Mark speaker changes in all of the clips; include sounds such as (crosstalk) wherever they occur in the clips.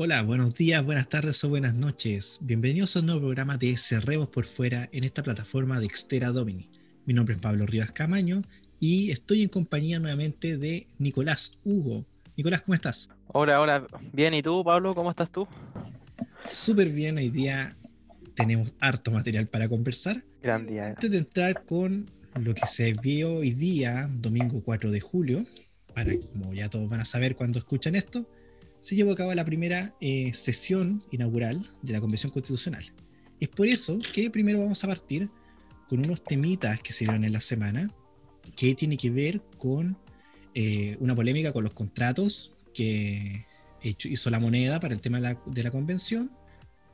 Speaker 1: Hola, buenos días, buenas tardes o buenas noches. Bienvenidos a un nuevo programa de Cerremos por Fuera en esta plataforma de Extera Domini. Mi nombre es Pablo Rivas Camaño y estoy en compañía nuevamente de Nicolás Hugo. Nicolás, ¿cómo estás?
Speaker 2: Hola, hola. Bien, ¿y tú, Pablo? ¿Cómo estás tú?
Speaker 1: Súper bien, hoy día tenemos harto material para conversar.
Speaker 2: Gran día.
Speaker 1: Antes de entrar con lo que se vio hoy día, domingo 4 de julio, para como ya todos van a saber cuando escuchan esto, se llevó a cabo la primera eh, sesión inaugural de la Convención Constitucional. Es por eso que primero vamos a partir con unos temitas que se dieron en la semana, que tiene que ver con eh, una polémica con los contratos que hizo la moneda para el tema de la, convención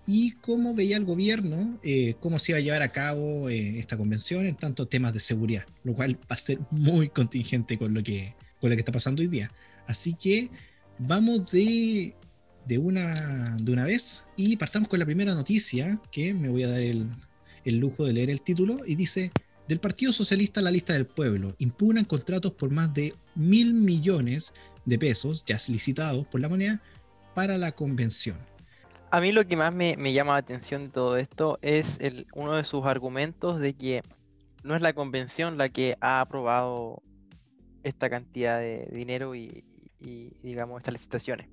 Speaker 1: y cómo veía el gobierno, eh, cómo se iba a llevar a cabo esta convención en tanto temas de seguridad, lo cual va a ser muy contingente con lo que, con lo que está pasando hoy día. Así que vamos de, de, una, de una vez y partamos con la primera noticia, que me voy a dar el, el lujo de leer el título, y dice, del Partido Socialista a la lista del pueblo, impugnan contratos por más de mil millones de pesos, ya licitados por la moneda, para la convención.
Speaker 2: A mí lo que más me, me llama la atención de todo esto es el, uno de sus argumentos de que no es la convención la que ha aprobado esta cantidad de dinero y, y, digamos, estas licitaciones.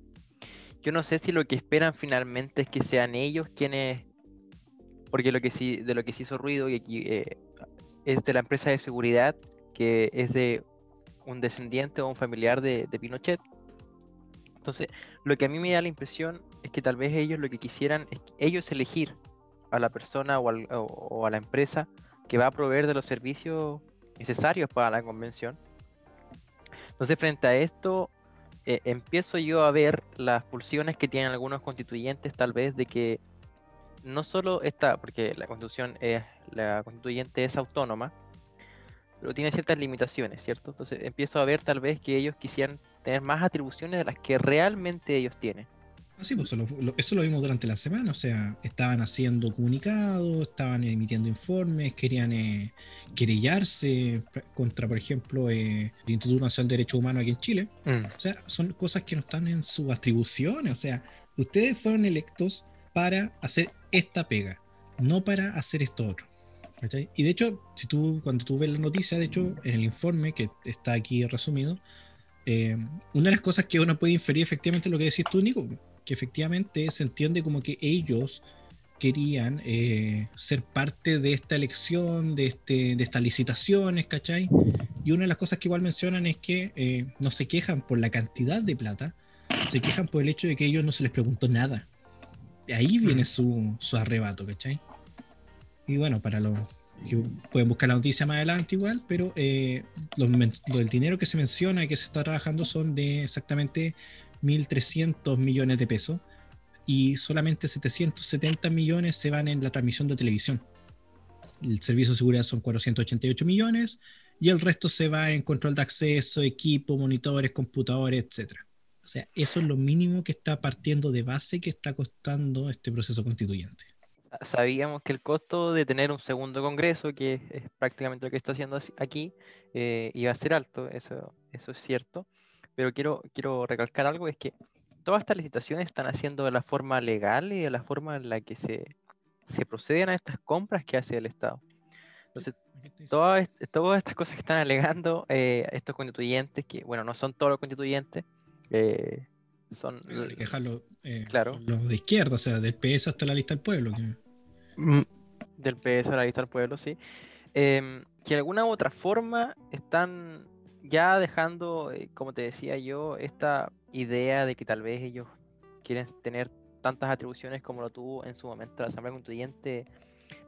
Speaker 2: Yo no sé si lo que esperan finalmente es que sean ellos quienes, porque lo que sí, de lo que se hizo ruido y aquí, eh, es de la empresa de seguridad que es de un descendiente o un familiar de, Pinochet. Entonces, lo que a mí me da la impresión es que tal vez ellos lo que quisieran es ellos elegir a la persona o, o, a la empresa que va a proveer de los servicios necesarios para la convención. Entonces, frente a esto, eh, empiezo yo a ver las pulsiones que tienen algunos constituyentes tal vez de que no solo está, porque la constitución es, la constituyente es autónoma, pero tiene ciertas limitaciones, ¿cierto? Entonces empiezo a ver tal vez que ellos quisieran tener más atribuciones de las que realmente ellos tienen.
Speaker 1: Sí, pues eso lo, vimos durante la semana, o sea, estaban haciendo comunicados, estaban emitiendo informes, querían eh, querellarse contra, por ejemplo, eh, el Instituto Nacional de Derechos Humanos aquí en Chile. Mm. O sea, son cosas que no están en sus atribuciones, o sea, ustedes fueron electos para hacer esta pega, no para hacer esto otro. Y de hecho, si tú, cuando tú ves la noticia, de hecho, en el informe que está aquí resumido, eh, una de las cosas que uno puede inferir efectivamente es lo que decís tú, Nico, que efectivamente se entiende como que ellos querían eh, ser parte de esta elección, de, este, de estas licitaciones, ¿cachai? Y una de las cosas que igual mencionan es que eh, no se quejan por la cantidad de plata, se quejan por el hecho de que ellos no se les preguntó nada. De ahí viene su, su arrebato, ¿cachai? Y bueno, para los que pueden buscar la noticia más adelante igual, pero eh, el dinero que se menciona y que se está trabajando son de exactamente 1.300 millones de pesos y solamente 770 millones se van en la transmisión de televisión. El servicio de seguridad son 488 millones y el resto se va en control de acceso, equipo, monitores, computadores, etc. O sea, eso es lo mínimo que está partiendo de base que está costando este proceso constituyente.
Speaker 2: Sabíamos que el costo de tener un segundo congreso, que es prácticamente lo que está haciendo aquí, eh, iba a ser alto, eso, eso es cierto pero quiero, quiero recalcar algo, es que todas estas licitaciones están haciendo de la forma legal y de la forma en la que se, se proceden a estas compras que hace el Estado. Entonces, todas, todas estas cosas que están alegando eh, estos constituyentes, que bueno, no son todos los constituyentes, eh, son...
Speaker 1: Eh, claro. los de izquierda, o sea, del PS hasta la lista del pueblo.
Speaker 2: Mm, del PS a la lista del pueblo, sí. Em, que de alguna u otra forma están ya dejando, eh, como te decía yo, esta idea de que tal vez ellos quieren tener tantas atribuciones como lo tuvo en su momento la Asamblea Constituyente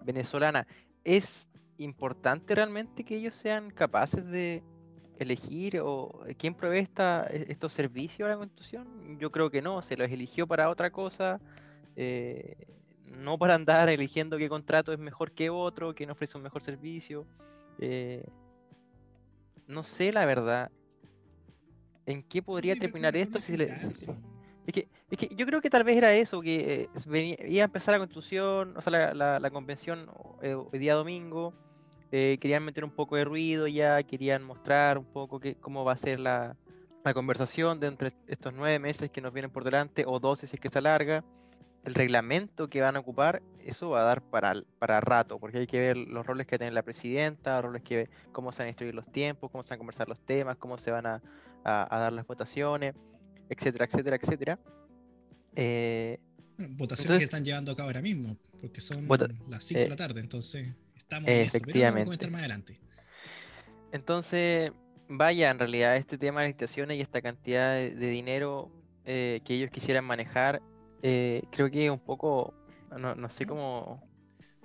Speaker 2: venezolana, ¿es importante realmente que ellos sean capaces de elegir o eh, quién provee esta, e, estos servicios a la Constitución? Yo creo que no, se los eligió para otra cosa, eh, no para andar (laughs) eligiendo qué contrato es mejor que otro, quién ofrece un mejor servicio no sé la verdad en qué podría terminar esto si es, que, es que yo creo que tal vez era eso, que eh, iba a empezar la constitución, o sea, la, la, convención eh, el día domingo, eh, querían meter un poco de ruido ya, querían mostrar un poco que, cómo va a ser la, la conversación de entre estos nueve meses que nos vienen por delante, o doce si es que se alarga, el reglamento que van a ocupar, eso va a dar para, para rato, porque hay que ver los roles que tiene la presidenta, roles que cómo se van a instruir los tiempos, cómo se van a conversar los temas, cómo se van a, dar las votaciones, etcétera, etcétera, etcétera.
Speaker 1: Eh, votaciones que están llevando a cabo ahora mismo, porque son las 5 de la eh, tarde, entonces estamos en eso, pero vamos a comentar más adelante.
Speaker 2: Entonces, vaya, en realidad este tema de licitaciones y esta cantidad de, dinero eh, que ellos quisieran manejar eh, creo que un poco, no, sé cómo...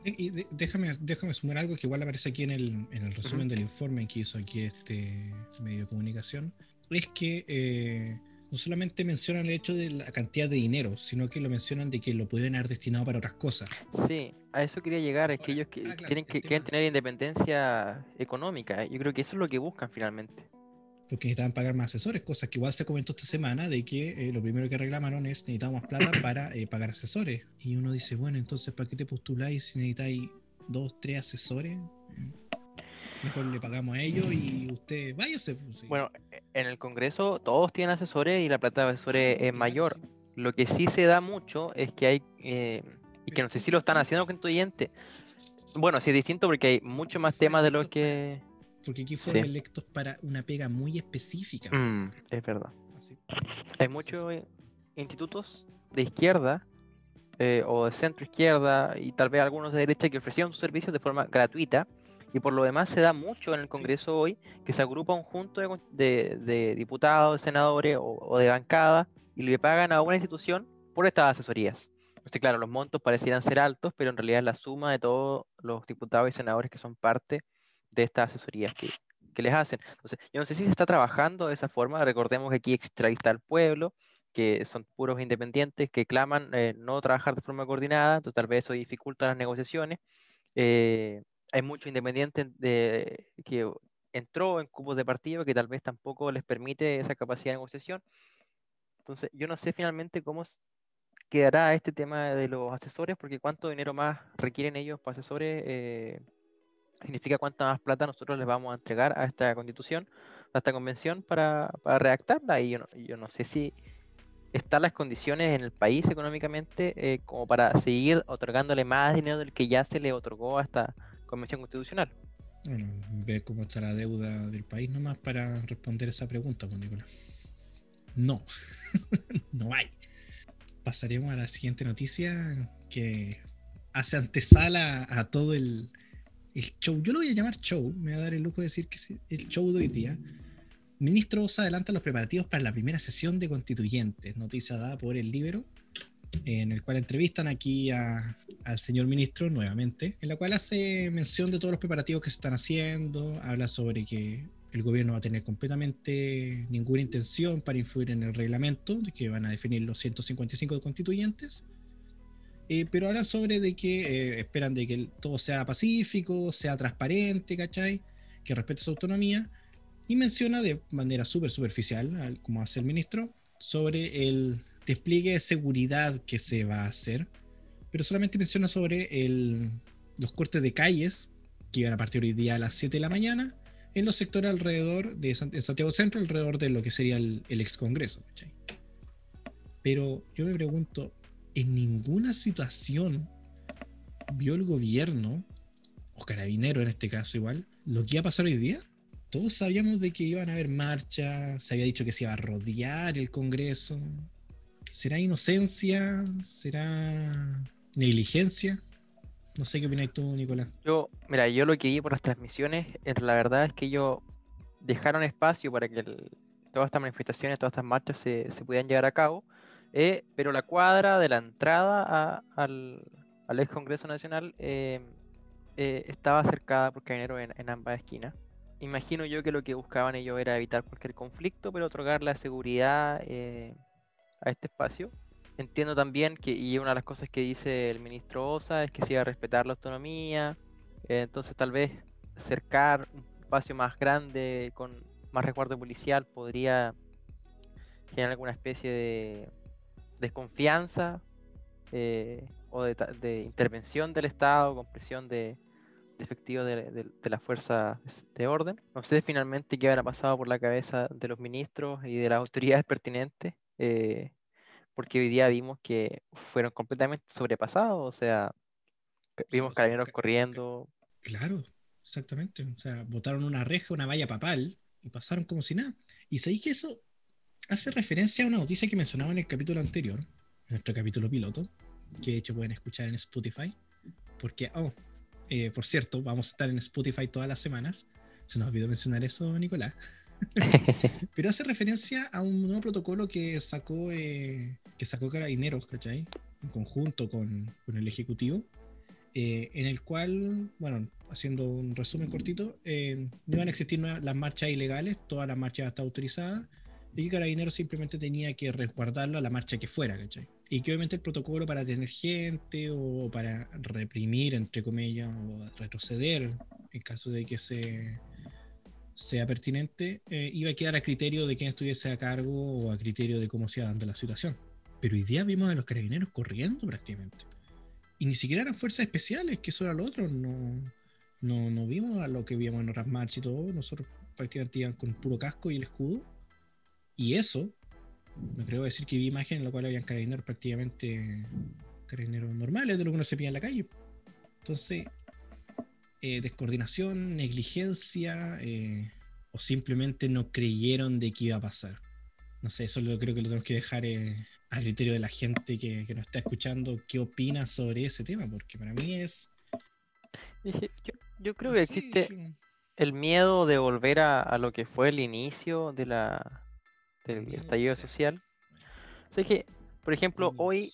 Speaker 1: Y déjame, déjame sumar algo que igual aparece aquí en el, en el resumen del informe que hizo aquí este medio de comunicación. Es que eh, no solamente mencionan el hecho de la cantidad de dinero, sino que lo mencionan de que lo pueden haber destinado para otras cosas.
Speaker 2: Sí, a eso quería llegar, es que ellos que, tienen que, quieren tener independencia económica. Yo creo que eso es lo que buscan finalmente
Speaker 1: porque necesitaban pagar más asesores, cosas que igual se comentó esta semana de que eh, lo primero que reclamaron es necesitamos plata para eh, pagar asesores. Y uno dice, bueno, entonces ¿para qué te postuláis si necesitáis dos, tres asesores? Mejor le pagamos a ellos y usted váyase.
Speaker 2: Pues, bueno, en el Congreso todos tienen asesores y la plata de asesores es mayor. Lo que sí se da mucho es que hay, eh, y que no sé si lo están haciendo constituyentes. Bueno, sí es distinto porque hay mucho más temas de los que
Speaker 1: porque aquí fueron electos para una pega muy específica.
Speaker 2: Mm, es verdad. Hay muchos institutos de izquierda eh, o de centro izquierda y tal vez algunos de derecha que ofrecieron sus servicios de forma gratuita y por lo demás se da mucho en el Congreso hoy que se agrupa un junto de, diputados, de senadores o, de bancada y le pagan a una institución por estas asesorías. Entonces, claro, los montos parecieran ser altos, pero en realidad es la suma de todos los diputados y senadores que son parte de estas asesorías que, les hacen. Entonces, yo no sé si se está trabajando de esa forma. Recordemos que aquí existe el pueblo, que son puros independientes que claman eh, no trabajar de forma coordinada, entonces tal vez eso dificulta las negociaciones. Eh, hay muchos independientes de, que entró en cupos de partido que tal vez tampoco les permite esa capacidad de negociación. Entonces, yo no sé finalmente cómo quedará este tema de los asesores, porque cuánto dinero más requieren ellos para asesores. Eh, significa cuánta más plata nosotros les vamos a entregar a esta constitución, a esta convención para, para redactarla. Y yo no, sé si están las condiciones en el país económicamente eh, como para seguir otorgándole más dinero del que ya se le otorgó a esta convención constitucional.
Speaker 1: Bueno, ve cómo está la deuda del país nomás para responder esa pregunta, pues, Nicolás. No, (laughs) no hay. Pasaremos a la siguiente noticia que hace antesala a todo el, el show, yo lo voy a llamar show, me voy a dar el lujo de decir que es el show de hoy día. Ministro Osa adelanta los preparativos para la primera sesión de constituyentes, noticia dada por el Libero, en el cual entrevistan aquí al señor ministro nuevamente, en la cual hace mención de todos los preparativos que se están haciendo, habla sobre que el gobierno va a tener completamente ninguna intención para influir en el reglamento, que van a definir los 155 constituyentes, eh, pero hablan sobre de que eh, esperan de que todo sea pacífico, sea transparente, ¿cachai? Que respete su autonomía. Y menciona de manera súper superficial, como hace el ministro, sobre el despliegue de seguridad que se va a hacer. Pero solamente menciona sobre el, los cortes de calles que iban a partir hoy día a las 7 de la mañana en los sectores alrededor de Santiago Centro, alrededor de lo que sería el, el ex Congreso. ¿cachai? Pero yo me pregunto, en ninguna situación vio el gobierno, o carabinero en este caso igual, lo que iba a pasar hoy día. Todos sabíamos de que iban a haber marchas, se había dicho que se iba a rodear el Congreso. ¿Será inocencia? ¿Será negligencia? No sé qué opinas tú, Nicolás.
Speaker 2: Yo, mira, yo lo que vi por las transmisiones, la verdad es que ellos dejaron espacio para que todas estas manifestaciones, todas estas marchas se, se pudieran llevar a cabo eh, pero la cuadra de la entrada al, ex Congreso Nacional em, eh, estaba cercada por carabineros en, ambas esquinas. Imagino yo que lo que buscaban ellos era evitar cualquier conflicto, pero otorgar la seguridad eh, a este espacio. Entiendo también que, y una de las cosas que dice el ministro Osa es que se iba a respetar la autonomía, entonces tal vez cercar un espacio más grande con más resguardo policial podría generar alguna especie de desconfianza eh, o de, intervención del Estado con presión de, efectivos de, de, de las fuerzas de orden. No sé finalmente qué habrá pasado por la cabeza de los ministros y de las autoridades pertinentes, eh, porque hoy día vimos que fueron completamente sobrepasados, o sea, vimos carabineros corriendo.
Speaker 1: Claro, exactamente. O sea, botaron una reja, una valla papal y pasaron como si nada. Y sabéis que eso hace referencia a una noticia que mencionaba en el capítulo anterior, nuestro capítulo piloto, que de hecho pueden escuchar en Spotify. Porque, oh, eh, por cierto, vamos a estar en Spotify todas las semanas. Se nos olvidó mencionar eso, Nicolás. (laughs) Pero hace referencia a un nuevo protocolo que sacó, eh, que sacó Carabineros, ¿cachai? En conjunto con, con el Ejecutivo, eh, en el cual, bueno, haciendo un resumen cortito, eh, no iban a existir las marchas ilegales, todas las marchas están autorizadas, y que Carabineros simplemente tenía que resguardarlo a la marcha que fuera, ¿cachai? Y que obviamente el protocolo para tener gente o para reprimir, entre comillas, o retroceder en caso de que se sea pertinente, eh, iba a quedar a criterio de quién estuviese a cargo o a criterio de cómo se iba dando la situación. Pero hoy día vimos a los carabineros corriendo prácticamente. Y ni siquiera eran fuerzas especiales, que eso era lo otro. No, no, no vimos a lo que vimos en otras marchas y todo. Nosotros prácticamente iban con puro casco y el escudo. Y eso, me creo decir que vi imágenes en la cual habían carabineros prácticamente carabineros normales de lo que uno se pilla en la calle. Entonces, eh, descoordinación, negligencia, eh, o simplemente no creyeron de qué iba a pasar. No sé, eso lo creo que lo tenemos que dejar eh, a criterio de la gente que, que, nos está escuchando, qué opina sobre ese tema, porque para mí es...
Speaker 2: Yo, yo creo que existe el miedo de volver a, a, lo que fue el inicio de la, del estallido social. O sea, que, por ejemplo, hoy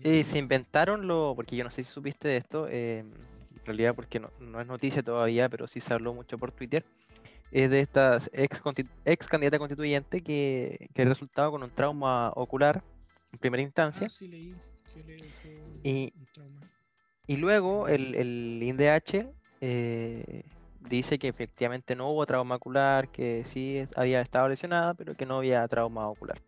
Speaker 2: eh, se inventaron lo, porque yo no sé si supiste de esto, eh, en realidad porque no, no, es noticia todavía, pero sí se habló mucho por Twitter, es de esta ex, ex candidata constituyente que, que resultado con un trauma ocular en primera instancia.
Speaker 1: Ah, sí, leí que le
Speaker 2: y, y luego el, el INDH eh, dice que efectivamente no hubo trauma ocular, que sí había estado lesionada, pero que no había trauma ocular.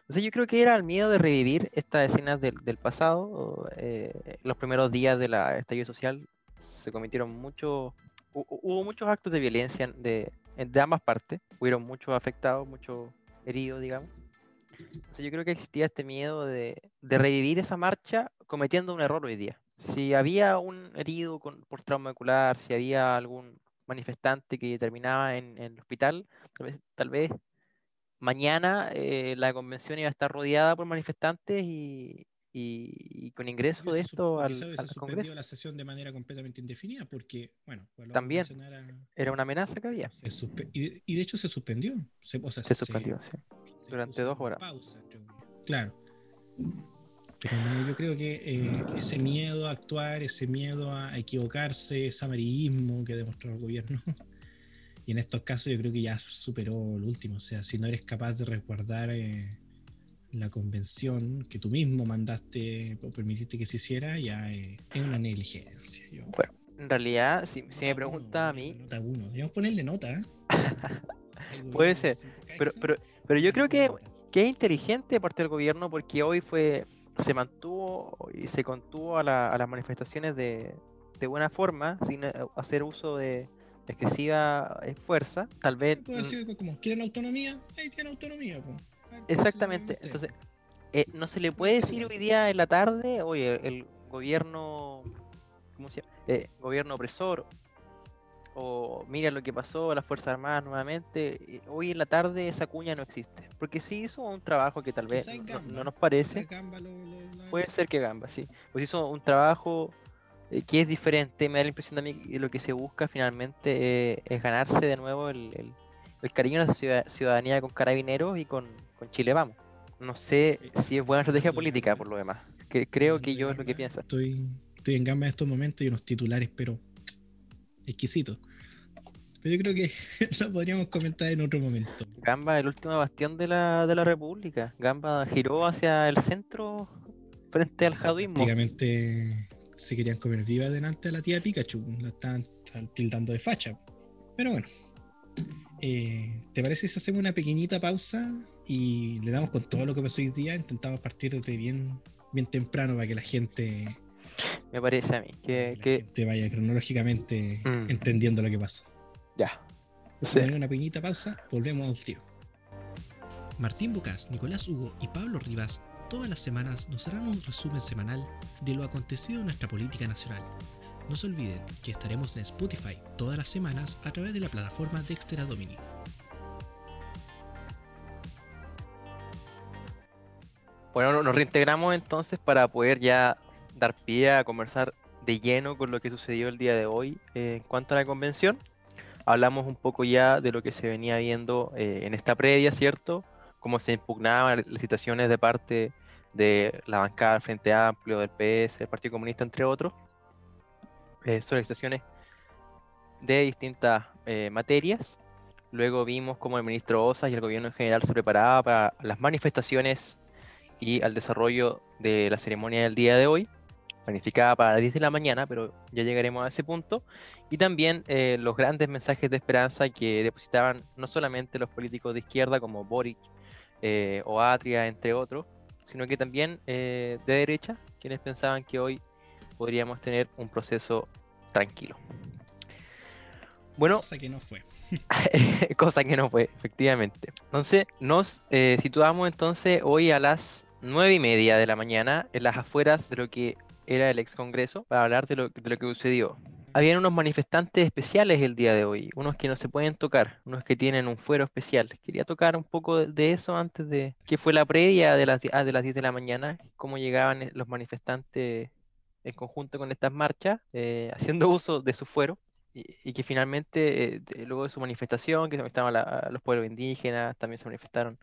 Speaker 2: Entonces yo creo que era el miedo de revivir estas escenas del, del pasado. Eh, los primeros días de la estallido social se cometieron muchos, hubo muchos actos de violencia de, de ambas partes. Hubieron muchos afectados, muchos heridos, digamos. Entonces yo creo que existía este miedo de, de, revivir esa marcha cometiendo un error hoy día. Si había un herido con, por trauma ocular, si había algún manifestante que terminaba en, en el hospital, tal vez, tal vez mañana eh, la convención iba a estar rodeada por manifestantes y, y, y con ingreso de esto al,
Speaker 1: se
Speaker 2: al Congreso.
Speaker 1: la sesión de manera completamente indefinida porque, bueno, pues
Speaker 2: también a... era una amenaza que había.
Speaker 1: Y, y, de hecho se suspendió. Se, o sea,
Speaker 2: se suspendió, se, sí durante dos horas.
Speaker 1: Pausa, claro. Yo creo que eh, ese miedo a actuar, ese miedo a equivocarse, ese amarillismo que demostró el gobierno, (laughs) y en estos casos yo creo que ya superó lo último. O sea, si no eres capaz de resguardar eh, la convención que tú mismo mandaste o permitiste que se hiciera, ya eh, es una negligencia. Yo,
Speaker 2: bueno, en realidad, si, si me pregunta a mí.
Speaker 1: Nota uno. Debemos ponerle nota. (laughs)
Speaker 2: Puede ser, pero, pero, pero yo creo que, que es inteligente de parte del gobierno porque hoy fue se mantuvo y se contuvo a, la, a las manifestaciones de, de, buena forma, sin eh, hacer uso de excesiva eh, fuerza, tal vez...
Speaker 1: como, ¿quieren autonomía? Ahí tienen autonomía. Pues.
Speaker 2: Exactamente, entonces, eh, no se le puede decir hoy día en la tarde, oye, el gobierno, ¿cómo se llama? Eh, gobierno opresor o mira lo que pasó a las Fuerzas Armadas nuevamente, hoy en la tarde esa cuña no existe. Porque sí hizo un trabajo que tal vez no, no, nos parece.
Speaker 1: Gamba lo, lo,
Speaker 2: Puede ser que Gamba, sí. Pues hizo un trabajo eh, que es diferente. Me da la impresión de mí que lo que se busca finalmente eh, es ganarse de nuevo el, el, el cariño de la ciudadanía con carabineros y con, con Chile Vamos. No sé si es buena estrategia política por lo demás. Que, creo que yo es lo que pienso.
Speaker 1: Estoy, estoy en Gamba en estos momentos y unos titulares, pero exquisito. Pero yo creo que (laughs) lo podríamos comentar en otro momento.
Speaker 2: Gamba, el último bastión de la, de la República. Gamba giró hacia el centro frente al jaduismo.
Speaker 1: Prácticamente se querían comer viva delante de la tía Pikachu. La estaban, estaban tildando de facha. Pero bueno. Eh, ¿Te parece si hacemos una pequeñita pausa y le damos con todo lo que pasó hoy día? Intentamos partir desde bien, bien temprano para que la gente
Speaker 2: me parece a mí. Que, que...
Speaker 1: te vaya cronológicamente mm. entendiendo lo que pasa.
Speaker 2: Ya.
Speaker 1: Sí. una pequeñita pausa, volvemos al tiro. Martín Bocas, Nicolás Hugo y Pablo Rivas todas las semanas nos harán un resumen semanal de lo acontecido en nuestra política nacional. No se olviden que estaremos en Spotify todas las semanas a través de la plataforma Dexter Domini.
Speaker 2: Bueno, nos reintegramos entonces para poder ya dar pie a conversar de lleno con lo que sucedió el día de hoy eh, en cuanto a la convención. Hablamos un poco ya de lo que se venía viendo eh, en esta previa, ¿cierto? Cómo se impugnaban las citaciones de parte de la bancada del Frente Amplio, del PS, del Partido Comunista, entre otros, eh, solicitaciones de distintas eh, materias. Luego vimos cómo el ministro Osas y el gobierno en general se preparaba para las manifestaciones y al desarrollo de la ceremonia del día de hoy, planificada para las 10 de la mañana, pero ya llegaremos a ese punto. Y también eh, los grandes mensajes de esperanza que depositaban no solamente los políticos de izquierda como Boric eh, o Atria, entre otros, sino que también eh, de derecha, quienes pensaban que hoy podríamos tener un proceso tranquilo.
Speaker 1: Bueno, cosa que no fue. (laughs)
Speaker 2: cosa que no fue, efectivamente. Entonces, nos eh, situamos entonces hoy a las nueve y media de la mañana en las afueras de lo que era el ex congreso para hablar de lo, de lo que sucedió. Habían unos manifestantes especiales el día de hoy, unos que no se pueden tocar, unos que tienen un fuero especial. Quería tocar un poco de, eso antes de que fue la previa de las, ah, de las 10 de la mañana, cómo llegaban eh, los manifestantes en conjunto con estas marchas, eh, haciendo (laughs) uso de su fuero. Y, que finalmente, eh, luego de su manifestación, que se manifestaban los pueblos indígenas, también se manifestaron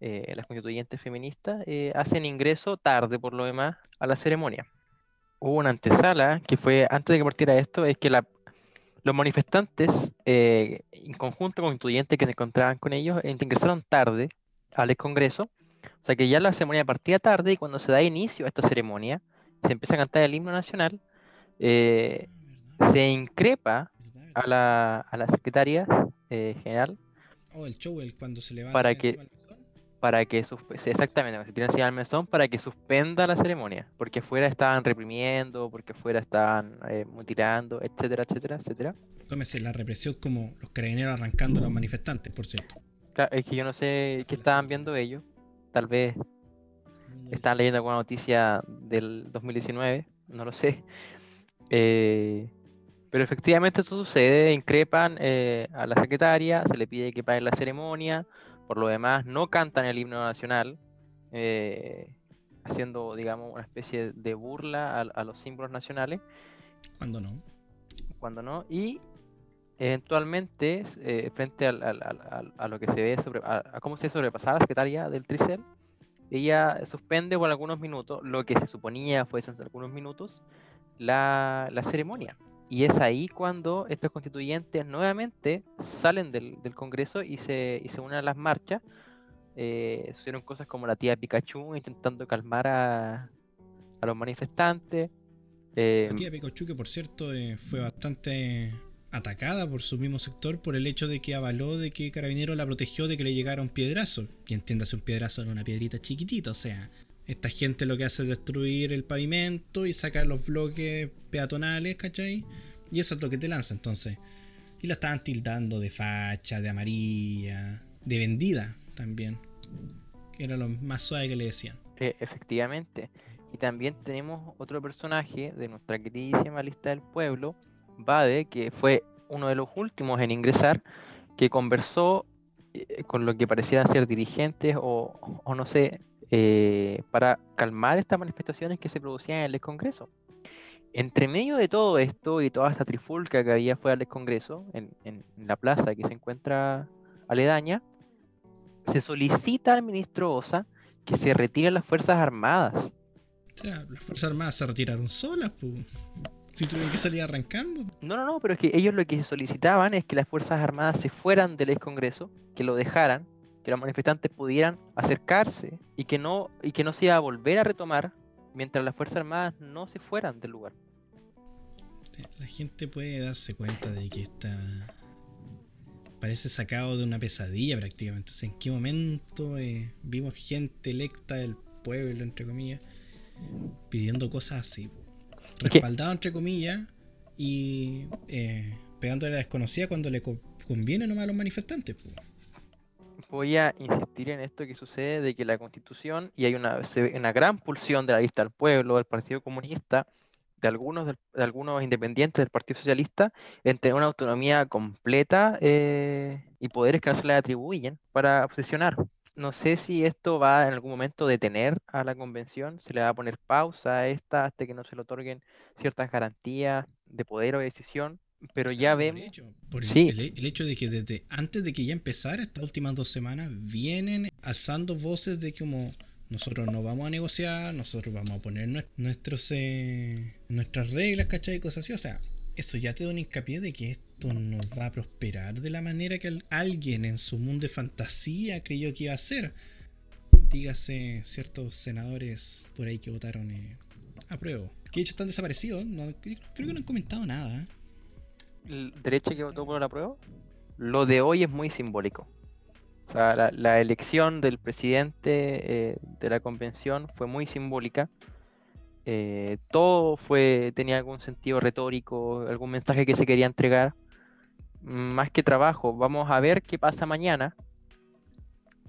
Speaker 2: las constituyentes feministas, hacen ingreso tarde, por lo demás, a la ceremonia hubo una antesala que fue antes de que partiera esto, es que la, los manifestantes, eh, en conjunto con estudiantes que se encontraban con ellos, ingresaron tarde al Congreso, o sea que ya la ceremonia partía tarde y cuando se da inicio a esta ceremonia, se empieza a cantar el himno nacional, eh, se increpa a la, a la secretaria eh, general.
Speaker 1: Oh, el show, cuando se levanta.
Speaker 2: Para que, para que exactamente, se tiran al mesón para que suspenda la ceremonia, porque afuera estaban reprimiendo, porque afuera estaban eh, mutilando, etcétera, etcétera, etcétera.
Speaker 1: Tómese la represión como los carabineros arrancando a los manifestantes, por cierto.
Speaker 2: Claro, es que yo no sé qué estaban viendo ellos, tal vez estaban leyendo alguna noticia del 2019, no lo sé. Eh, pero efectivamente esto sucede, increpan eh, a la secretaria, se le pide que pague la ceremonia, por lo demás, no cantan el himno nacional, eh, haciendo, digamos, una especie de burla a, los símbolos nacionales.
Speaker 1: Cuando no.
Speaker 2: Cuando no. Y eventualmente, eh, frente a lo que se ve sobre, a, cómo se sobrepasaba la secretaria del Tricel, ella suspende por algunos minutos, lo que se suponía fuesen algunos minutos, la, la ceremonia. Y es ahí cuando estos constituyentes nuevamente salen del, Congreso y se, y se unen a las marchas. Eh, sucedieron cosas como la tía Pikachu intentando calmar a, los manifestantes.
Speaker 1: Eh, la tía Pikachu, que por cierto eh, fue bastante atacada por su mismo sector por el hecho de que avaló de que Carabinero la protegió de que le llegara un piedrazo. Y entiéndase un piedrazo en una piedrita chiquitita, o sea, esta gente lo que hace es destruir el pavimento y sacar los bloques peatonales, ¿cachai? Y eso es lo que te lanza entonces. Y la estaban tildando de facha, de amarilla, de vendida también. Que era lo más suave que le decían.
Speaker 2: Efectivamente. Y también tenemos otro personaje de nuestra queridísima lista del pueblo, Bade, que fue uno de los últimos en ingresar, que conversó eh, con lo que parecieran ser dirigentes o, o no sé, eh, para calmar estas manifestaciones que se producían en el Congreso. Entre medio de todo esto y toda esta trifulca que había fuera del Congreso, en, la plaza que se encuentra aledaña, se solicita al ministro Osa que se retiren las Fuerzas Armadas.
Speaker 1: O sea, las Fuerzas Armadas se retiraron solas, Si tuvieron que salir arrancando.
Speaker 2: No, no, no, pero es que ellos lo que solicitaban es que las Fuerzas Armadas se fueran del ex Congreso, que lo dejaran que los manifestantes pudieran acercarse y que no, y que no se iba a volver a retomar mientras las Fuerzas Armadas no se fueran del lugar.
Speaker 1: La gente puede darse cuenta de que está parece sacado de una pesadilla prácticamente. O ¿en qué momento eh, vimos gente electa del pueblo, entre comillas, pidiendo cosas así? respaldado entre comillas y eh, pegándole a la desconocida cuando le conviene nomás a los manifestantes.
Speaker 2: Voy a insistir en esto que sucede de que la constitución, y hay una, una gran pulsión de la lista del pueblo, del Partido Comunista, de algunos, de, algunos independientes del Partido Socialista, en tener una autonomía completa eh, y poderes que no se le atribuyen para posicionar. No sé si esto va en algún momento a detener a la convención, se le va a poner pausa a esta hasta que no se le otorguen ciertas garantías de poder o decisión, pero ya vemos.
Speaker 1: Por, el, hecho de que desde antes de que ya empezara, estas últimas dos semanas, vienen alzando voces de que como nosotros no vamos a negociar, nosotros vamos a poner nuestros, eh, nuestras reglas, ¿cachai? Y cosas así. O sea, eso ya te da un hincapié de que esto no va a prosperar de la manera que alguien en su mundo de fantasía creyó que iba a ser. Dígase ciertos senadores por ahí que votaron eh, a prueba. Que de hecho están desaparecidos. creo que no han comentado nada.
Speaker 2: ¿El derecha que votó por la prueba? Lo de hoy es muy simbólico. O sea, la, elección del presidente eh, de la convención fue muy simbólica. Eh, todo fue tenía algún sentido retórico, algún mensaje que se quería entregar. Más que trabajo, vamos a ver qué pasa mañana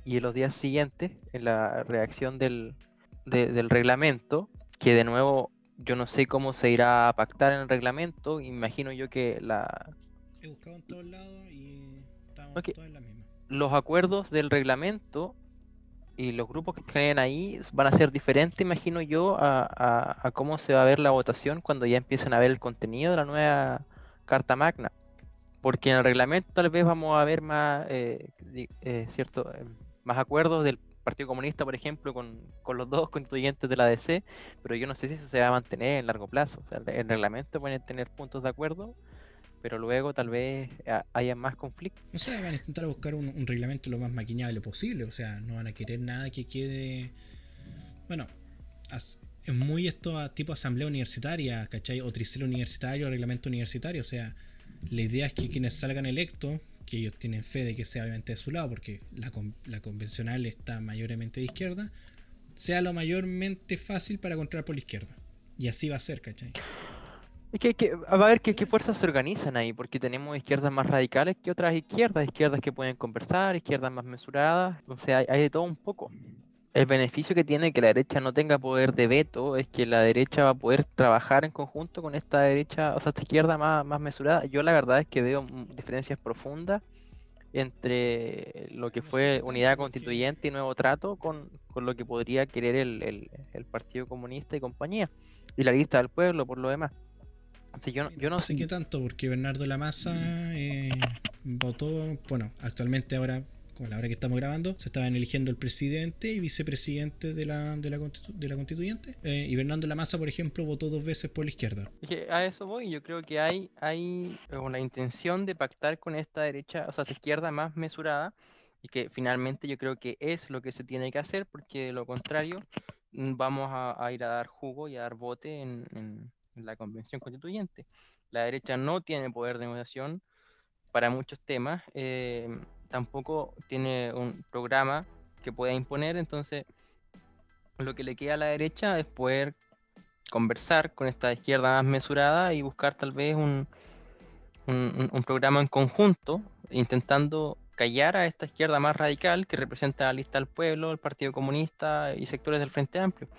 Speaker 2: y en los días siguientes, en la reacción del, del reglamento, que de nuevo yo no sé cómo se irá a pactar en el reglamento. Imagino yo que la.
Speaker 1: He buscado en todos lados y estamos en la misma.
Speaker 2: Los acuerdos del reglamento y los grupos que creen ahí van a ser diferentes, imagino yo, a, cómo se va a ver la votación cuando ya empiecen a ver el contenido de la nueva Carta Magna. Porque en el reglamento tal vez vamos a ver más, eh, eh, cierto, eh, más acuerdos del Partido Comunista, por ejemplo, con, los dos constituyentes de la DC, pero yo no sé si eso se va a mantener en largo plazo. O sea, el reglamento pueden tener puntos de acuerdo, pero luego tal vez haya más conflictos.
Speaker 1: O sea, van a intentar buscar un, reglamento lo más maquinable posible, o sea, no van a querer nada que quede... Bueno, es muy esto a tipo asamblea universitaria, ¿cachai? O tricel universitario, reglamento universitario, o sea, la idea es que quienes salgan electos que ellos tienen fe de que sea obviamente de su lado, porque la, la convencional está mayormente de izquierda, sea lo mayormente fácil para controlar por la izquierda. Y así va a ser, ¿cachai?
Speaker 2: Es que, que, a ver qué, fuerzas se organizan ahí, porque tenemos izquierdas más radicales que otras izquierdas, izquierdas que pueden conversar, izquierdas más mesuradas, entonces hay, hay de todo un poco el beneficio que tiene que la derecha no tenga poder de veto es que la derecha va a poder trabajar en conjunto con esta derecha, o sea, esta izquierda más, más mesurada. Yo la verdad es que veo diferencias profundas entre lo que fue unidad constituyente y nuevo trato con, lo que podría querer el, Partido Comunista y compañía. Y la lista del pueblo, por lo demás.
Speaker 1: yo, no, yo no sé qué tanto, porque Bernardo Lamassa eh, votó, bueno, actualmente ahora a la hora que estamos grabando, se estaban eligiendo el presidente y vicepresidente de la, de la, constituyente. Eh, y Fernando Lamasa, por ejemplo, votó dos veces por la izquierda.
Speaker 2: a eso voy, yo creo que hay, hay una intención de pactar con esta derecha, o sea, esta izquierda más mesurada, y que finalmente yo creo que es lo que se tiene que hacer, porque de lo contrario mm, vamos a, ir a dar jugo y a dar bote en, en la convención constituyente. La derecha no tiene poder de negociación para muchos temas. Eh, tampoco tiene un programa que pueda imponer, entonces lo que le queda a la derecha es poder conversar con esta izquierda más mesurada y buscar tal vez un, un, programa en conjunto, intentando callar a esta izquierda más radical que representa la lista del pueblo, el Partido Comunista y sectores del Frente Amplio.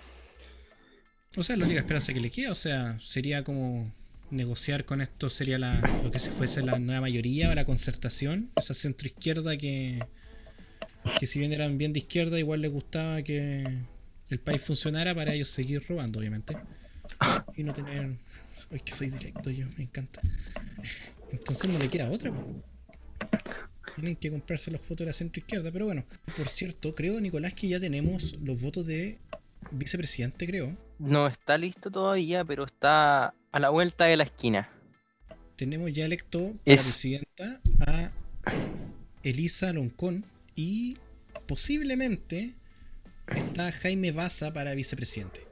Speaker 1: O sea, la única esperanza que le queda, o sea, sería como negociar con esto sería la, lo que se fuese la nueva mayoría o la concertación, esa centroizquierda que, que si bien eran bien de izquierda, igual les gustaba que el país funcionara para ellos seguir robando, obviamente. (laughs) Y no tener... Ay, que soy directo yo, me encanta. Entonces no le queda otra. Tienen que comprarse los votos de la centroizquierda. Pero bueno, por cierto, creo, Nicolás, que ya tenemos los votos de vicepresidente, creo.
Speaker 2: No está listo todavía, pero está a la vuelta de la esquina.
Speaker 1: Tenemos ya electo para presidenta a Elisa Loncón y posiblemente está Jaime Baza para vicepresidente.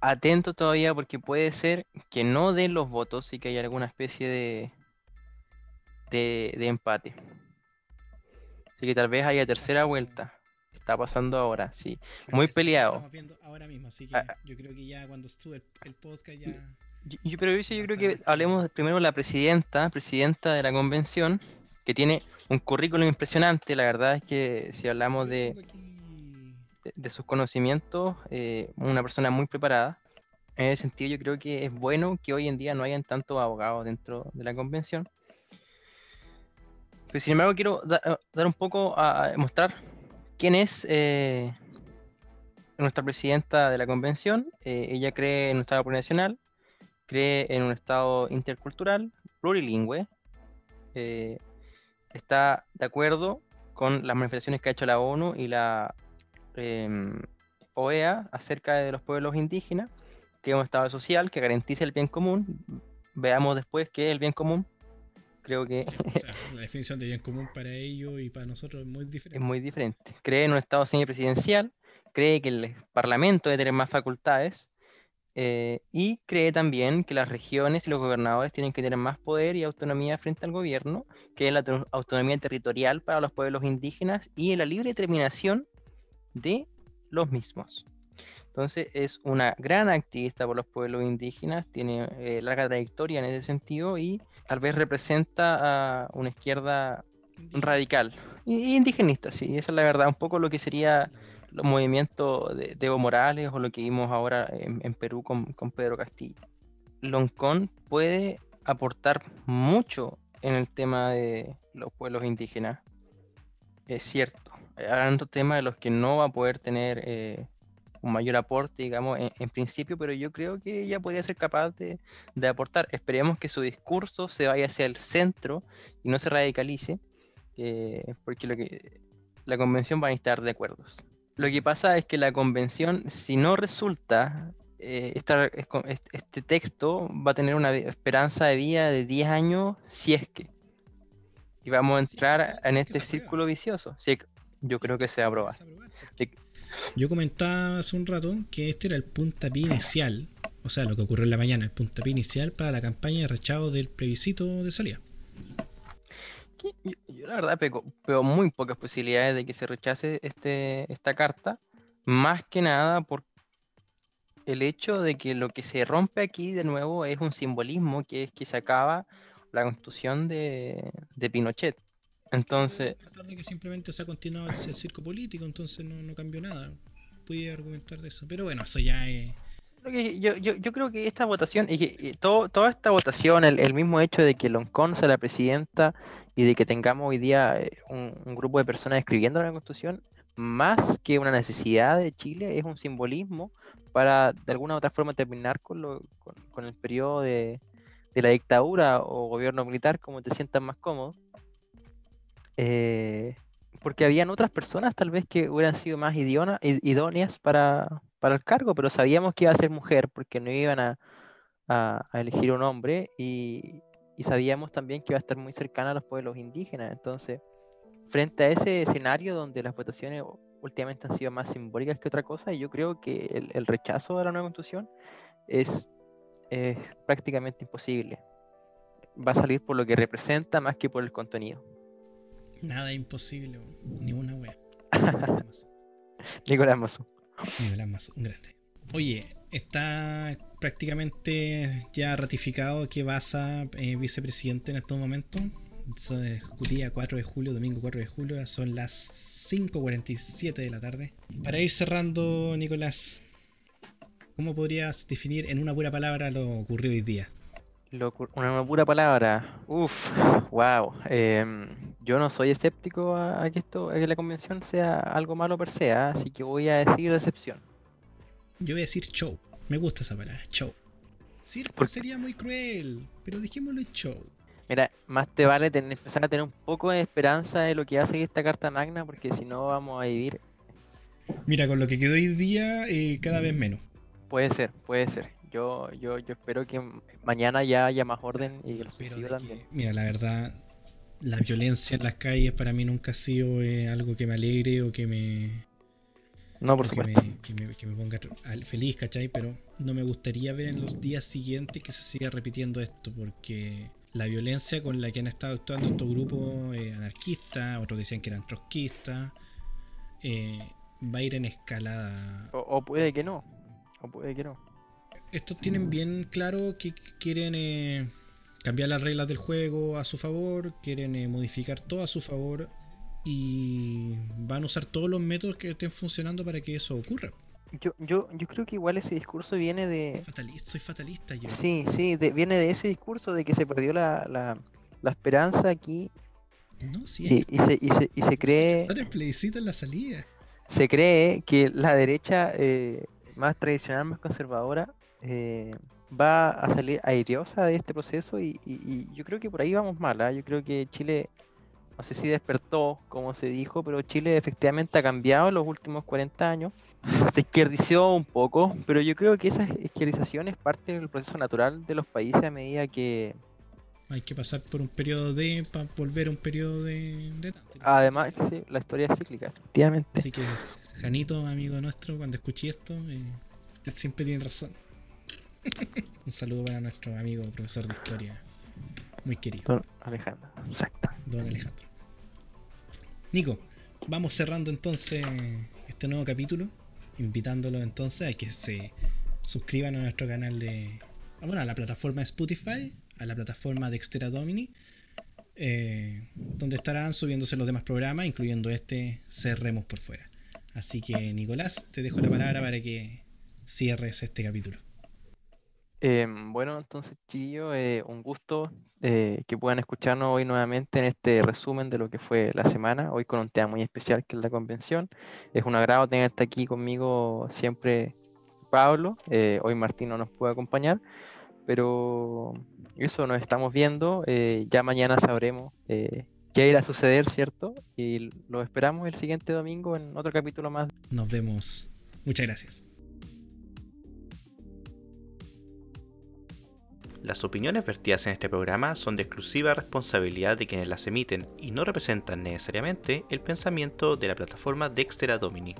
Speaker 2: Atento todavía porque puede ser que no den los votos y que haya alguna especie de, de, empate. Así que tal vez haya tercera vuelta. Está pasando ahora, sí. Muy peleado.
Speaker 1: Estamos viendo ahora mismo, así que ah, yo creo que ya cuando estuve el, podcast ya...
Speaker 2: Yo, pero yo, creo que hablemos primero de la presidenta, presidenta de la convención, que tiene un currículum impresionante, la verdad es que si hablamos de, de, sus conocimientos, eh, una persona muy preparada. En ese sentido yo creo que es bueno que hoy en día no hayan tantos abogados dentro de la convención. Pero sin embargo quiero eh, dar un poco a, mostrar quién es eh, nuestra presidenta de la convención. ella cree en un Estado plurinacional, cree en un Estado intercultural, plurilingüe, está de acuerdo con las manifestaciones que ha hecho la ONU y la em, OEA acerca de los pueblos indígenas, que es un Estado social que garantiza el bien común. Veamos después qué el bien común. Creo que... (laughs)
Speaker 1: la definición de bien común para ellos y para nosotros es muy diferente.
Speaker 2: Es muy diferente. Cree en un Estado semipresidencial, cree que el Parlamento debe tener más facultades, eh, y cree también que las regiones y los gobernadores tienen que tener más poder y autonomía frente al gobierno, que es la autonomía territorial para los pueblos indígenas y la libre determinación de los mismos. Entonces es una gran activista por los pueblos indígenas, tiene eh, larga trayectoria en ese sentido y tal vez representa a una izquierda radical, indigenista, sí, esa es la verdad, un poco lo que sería los movimientos de, Evo Morales o lo que vimos ahora en, Perú con, Pedro Castillo. Loncón puede aportar mucho en el tema de los pueblos indígenas. Es cierto. Hablando temas de los que no va a poder tener eh, un mayor aporte, digamos, en, principio, pero yo creo que ella podría ser capaz de, aportar. Esperemos que su discurso se vaya hacia el centro y no se radicalice, eh, porque lo que la convención va a estar de acuerdos. Lo que pasa es que la convención, si no resulta, eh, este texto va a tener una esperanza de vida de 10 años si es que. Y vamos a entrar en este círculo vicioso. Sí, yo creo que se va a aprobar.
Speaker 1: Yo comentaba hace un rato que este era el puntapié inicial, o sea, lo que ocurrió en la mañana, el puntapié inicial para la campaña de rechazo del plebiscito de salida.
Speaker 2: Yo, la verdad veo, muy pocas posibilidades de que se rechace este, esta carta, más que nada por el hecho de que lo que se rompe aquí de nuevo es un simbolismo, que es que se acaba la constitución de, Pinochet. Entonces...
Speaker 1: que simplemente se ha continuado el, circo político, entonces no, cambió nada. Pude argumentar de eso. Pero bueno, eso ya es...
Speaker 2: Yo, yo, yo creo que esta votación, y que todo, toda esta votación, el, el, mismo hecho de que Loncón sea la presidenta y de que tengamos hoy día eh, un, grupo de personas escribiendo la Constitución, más que una necesidad de Chile, es un simbolismo para de alguna u otra forma terminar con, lo, con, el periodo de, la dictadura o gobierno militar, como te sientas más cómodo. Eh, porque habían otras personas tal vez que hubieran sido más idóneas para, el cargo, pero sabíamos que iba a ser mujer porque no iban a, elegir un hombre y, sabíamos también que iba a estar muy cercana a los pueblos indígenas. Entonces, frente a ese escenario donde las votaciones últimamente han sido más simbólicas que otra cosa, yo creo que el, rechazo a la nueva constitución es, prácticamente imposible. Va a salir por lo que representa más que por el contenido.
Speaker 1: Nada imposible, ni una wea. (laughs)
Speaker 2: Nicolás Mazo.
Speaker 1: Nicolás Mazo, grande. Oye, está prácticamente ya ratificado que Baza eh, vicepresidente en estos momentos. día 4 de julio, domingo 4 de julio, son las 5.47 de la tarde. Para ir cerrando, Nicolás, ¿cómo podrías definir en una pura palabra lo ocurrido hoy día?
Speaker 2: Una pura palabra. Uf, wow. Em, yo no soy escéptico a, que esto, a que la convención sea algo malo per se, ¿ah? así que voy a decir decepción.
Speaker 1: Yo voy a decir show. Me gusta esa palabra, show. Circo sería muy cruel, pero dejémoslo en show.
Speaker 2: Mira, más te vale empezar a tener un poco de esperanza de lo que hace esta carta magna, porque si no vamos a vivir.
Speaker 1: Mira, con lo que quedó hoy día, eh, cada vez menos.
Speaker 2: Puede ser, puede ser. Yo, yo, yo espero que mañana ya haya más orden y que lo también.
Speaker 1: mira, la verdad, la violencia en las calles para mí nunca ha sido eh, algo que me alegre o que me
Speaker 2: no, por supuesto.
Speaker 1: Que me, ponga feliz, ¿cachai? Pero no me gustaría ver en los días siguientes que se siga repitiendo esto, porque la violencia con la que han estado actuando estos grupos eh, anarquistas, otros decían que eran trotskistas, eh, va a ir en escalada.
Speaker 2: O, puede que no. O puede que no.
Speaker 1: Estos tienen bien claro que quieren eh, cambiar las reglas del juego a su favor, quieren eh, modificar todo a su favor y van a usar todos los métodos que estén funcionando para que eso ocurra.
Speaker 2: Yo, yo, yo creo que igual ese discurso viene de...
Speaker 1: Soy fatalista, soy fatalista yo.
Speaker 2: Sí, sí, viene de ese discurso de que se perdió la, la, la esperanza aquí.
Speaker 1: No, sí,
Speaker 2: y, y, se, y, se, y se cree...
Speaker 1: el plebiscito en la salida.
Speaker 2: Se cree que la derecha eh, más tradicional, más conservadora, eh, va a salir airiosa de este proceso y, y, yo creo que por ahí vamos mal. ¿ah? Yo creo que Chile no sé si despertó, como se dijo, pero Chile efectivamente ha cambiado en los últimos 40 años. (laughs) Se izquierdició un poco, pero yo creo que esa izquierdización es parte del proceso natural de los países a medida que...
Speaker 1: Hay que pasar por un periodo de... para volver a un periodo de...
Speaker 2: Además, sí, la historia es cíclica, efectivamente.
Speaker 1: Así que, Janito, amigo nuestro, cuando escuché esto, eh, siempre tiene razón. Un saludo para nuestro amigo profesor de historia, muy querido.
Speaker 2: Don Alejandro, exacto.
Speaker 1: Don Alejandro. Nico, vamos cerrando entonces este nuevo capítulo, invitándolo entonces a que se suscriban a nuestro canal de. Bueno, a la plataforma de Spotify, a la plataforma de Extera Domini, eh, donde estarán subiéndose los demás programas, incluyendo este Cerremos por fuera. Así que, Nicolás, te dejo la palabra para que cierres este capítulo.
Speaker 2: Em, bueno, entonces, chiquillo, eh, un gusto eh, que puedan escucharnos hoy nuevamente en este resumen de lo que fue la semana, hoy con un tema muy especial que es la convención. Es un agrado tenerte aquí conmigo siempre, Pablo. Eh, hoy Martín no nos puede acompañar, pero eso nos estamos viendo. ya mañana sabremos qué irá a suceder, ¿cierto? Y lo esperamos el siguiente domingo en otro capítulo más.
Speaker 1: Nos vemos. Muchas gracias.
Speaker 3: Las opiniones vertidas en este programa son de exclusiva responsabilidad de quienes las emiten y no representan necesariamente el pensamiento de la plataforma Dexter Domini.